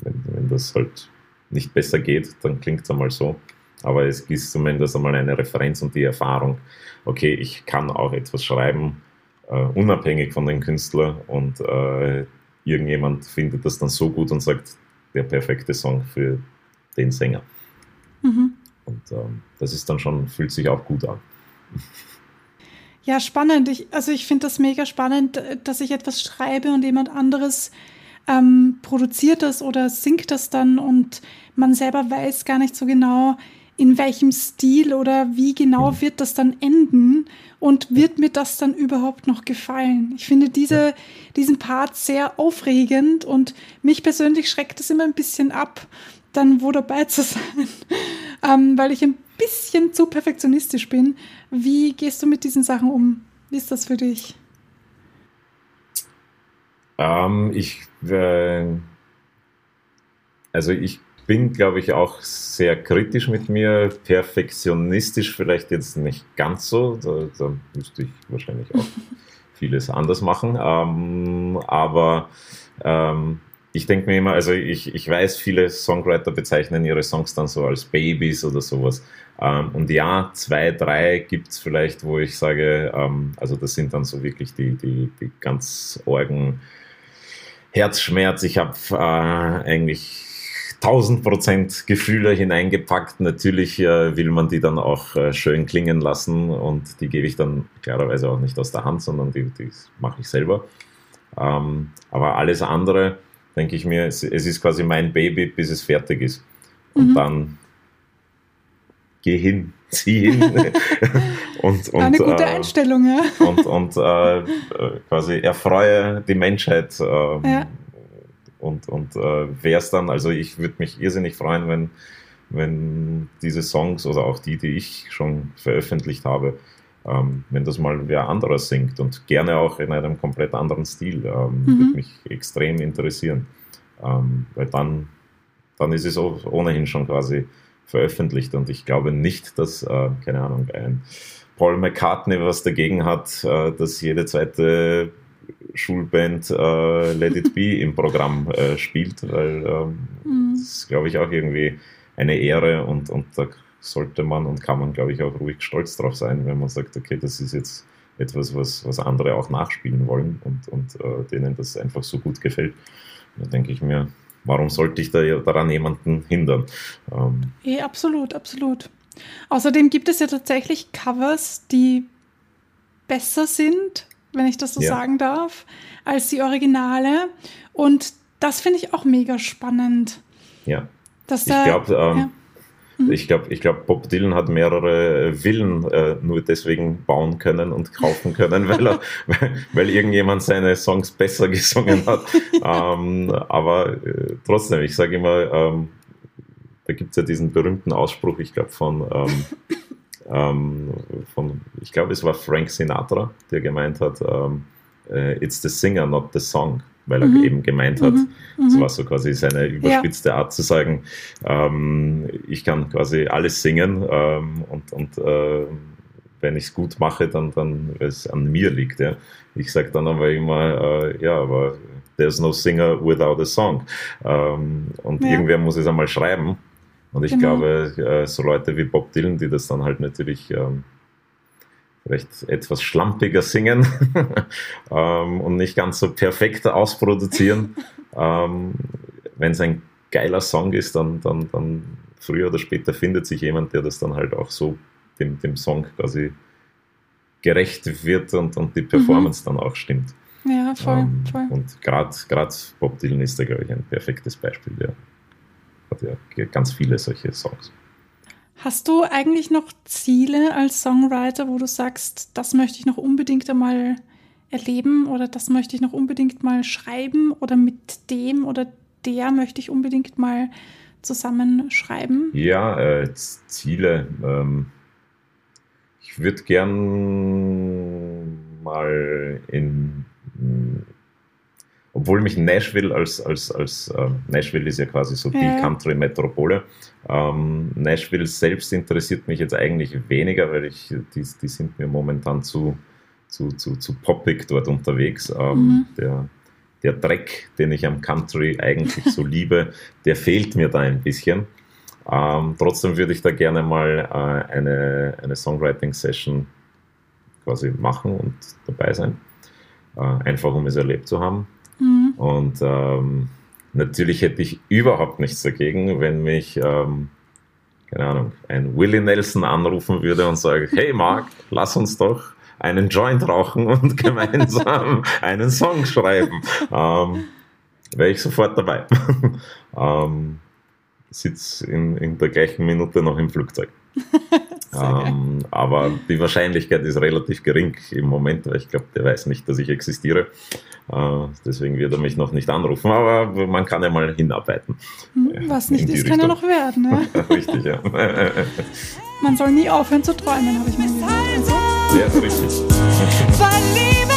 S2: wenn, wenn das halt nicht besser geht, dann klingt es einmal so. Aber es ist zumindest einmal eine Referenz und die Erfahrung, okay, ich kann auch etwas schreiben, uh, unabhängig von dem Künstler und uh, irgendjemand findet das dann so gut und sagt, der perfekte Song für den Sänger. Mhm. Und uh, das ist dann schon, fühlt sich auch gut an.
S1: Ja, spannend. Ich, also ich finde das mega spannend, dass ich etwas schreibe und jemand anderes ähm, produziert das oder singt das dann und man selber weiß gar nicht so genau, in welchem Stil oder wie genau mhm. wird das dann enden und wird mir das dann überhaupt noch gefallen? Ich finde diese, diesen Part sehr aufregend und mich persönlich schreckt es immer ein bisschen ab, dann wo dabei zu sein, ähm, weil ich ein bisschen zu perfektionistisch bin. Wie gehst du mit diesen Sachen um? Wie ist das für dich?
S2: Ähm, ich, äh, also ich bin, glaube ich, auch sehr kritisch mit mir, perfektionistisch vielleicht jetzt nicht ganz so. Da, da müsste ich wahrscheinlich auch vieles anders machen. Ähm, aber ähm, ich denke mir immer, also ich, ich weiß, viele Songwriter bezeichnen ihre Songs dann so als Babys oder sowas. Ähm, und ja, zwei, drei gibt es vielleicht, wo ich sage, ähm, also das sind dann so wirklich die, die, die ganz orgen Herzschmerz. Ich habe äh, eigentlich 1000 Prozent Gefühle hineingepackt. Natürlich äh, will man die dann auch äh, schön klingen lassen und die gebe ich dann klarerweise auch nicht aus der Hand, sondern die, die mache ich selber. Ähm, aber alles andere, denke ich mir, es, es, ist quasi mein Baby, bis es fertig ist. Und mhm. dann geh hin, zieh hin.
S1: und, und, Eine gute äh, Einstellung, ja.
S2: Und, und äh, quasi erfreue die Menschheit. Äh, ja. Und, und äh, wäre es dann, also ich würde mich irrsinnig freuen, wenn, wenn diese Songs oder auch die, die ich schon veröffentlicht habe, ähm, wenn das mal wer anderes singt und gerne auch in einem komplett anderen Stil, ähm, mhm. würde mich extrem interessieren. Ähm, weil dann, dann ist es ohnehin schon quasi veröffentlicht und ich glaube nicht, dass, äh, keine Ahnung, ein Paul McCartney was dagegen hat, äh, dass jede zweite Schulband äh, Let It Be im Programm äh, spielt, weil ähm, mhm. das ist, glaube ich, auch irgendwie eine Ehre und, und da sollte man und kann man, glaube ich, auch ruhig stolz drauf sein, wenn man sagt, okay, das ist jetzt etwas, was, was andere auch nachspielen wollen und, und äh, denen das einfach so gut gefällt. Da denke ich mir, warum sollte ich da daran jemanden hindern?
S1: Ähm, ja, absolut, absolut. Außerdem gibt es ja tatsächlich Covers, die besser sind, wenn ich das so ja. sagen darf, als die Originale. Und das finde ich auch mega spannend.
S2: Ja. Dass ich glaube, ähm, ja. Mhm. Ich glaube, ich glaub, Bob Dylan hat mehrere Villen äh, nur deswegen bauen können und kaufen können, weil, er, weil irgendjemand seine Songs besser gesungen hat. ähm, aber äh, trotzdem, ich sage immer, ähm, da gibt es ja diesen berühmten Ausspruch, ich glaube, von, ähm, von, ich glaube, es war Frank Sinatra, der gemeint hat, ähm, äh, It's the singer, not the song weil er mhm. eben gemeint hat, mhm. das mhm. war so quasi seine überspitzte ja. Art zu sagen, ähm, ich kann quasi alles singen ähm, und, und äh, wenn ich es gut mache, dann, dann weil es an mir liegt. Ja. Ich sage dann aber immer, äh, ja, aber there's no singer without a song. Ähm, und ja. irgendwer muss es einmal schreiben. Und ich genau. glaube, äh, so Leute wie Bob Dylan, die das dann halt natürlich ähm, vielleicht etwas schlampiger singen ähm, und nicht ganz so perfekt ausproduzieren. ähm, Wenn es ein geiler Song ist, dann, dann, dann früher oder später findet sich jemand, der das dann halt auch so dem, dem Song quasi gerecht wird und, und die Performance mhm. dann auch stimmt.
S1: Ja, voll. Ähm, voll.
S2: Und gerade Bob Dylan ist da, glaube ich, ein perfektes Beispiel. Der hat ja ganz viele solche Songs.
S1: Hast du eigentlich noch Ziele als Songwriter, wo du sagst, das möchte ich noch unbedingt einmal erleben oder das möchte ich noch unbedingt mal schreiben oder mit dem oder der möchte ich unbedingt mal zusammenschreiben?
S2: Ja, äh, Ziele. Ähm, ich würde gern mal in obwohl mich Nashville als, als, als äh, Nashville ist ja quasi so die ja. Country-Metropole. Ähm, Nashville selbst interessiert mich jetzt eigentlich weniger, weil ich, die, die sind mir momentan zu, zu, zu, zu poppig dort unterwegs. Ähm, mhm. der, der Dreck, den ich am Country eigentlich so liebe, der fehlt mir da ein bisschen. Ähm, trotzdem würde ich da gerne mal äh, eine, eine Songwriting-Session quasi machen und dabei sein. Äh, einfach um es erlebt zu haben. Und ähm, natürlich hätte ich überhaupt nichts dagegen, wenn mich, ähm, keine Ahnung, ein Willie Nelson anrufen würde und sagt, hey Mark, lass uns doch einen Joint rauchen und gemeinsam einen Song schreiben. Ähm, Wäre ich sofort dabei. ähm, sitze in, in der gleichen Minute noch im Flugzeug. ähm, aber die Wahrscheinlichkeit ist relativ gering im Moment, weil ich glaube, der weiß nicht, dass ich existiere. Äh, deswegen wird er mich noch nicht anrufen, aber man kann ja mal hinarbeiten.
S1: Hm, was nicht ist, Richtung. kann ja noch werden. Ne?
S2: richtig, ja.
S1: man soll nie aufhören zu träumen, habe ich mal gesagt. Also.
S2: Ja, richtig.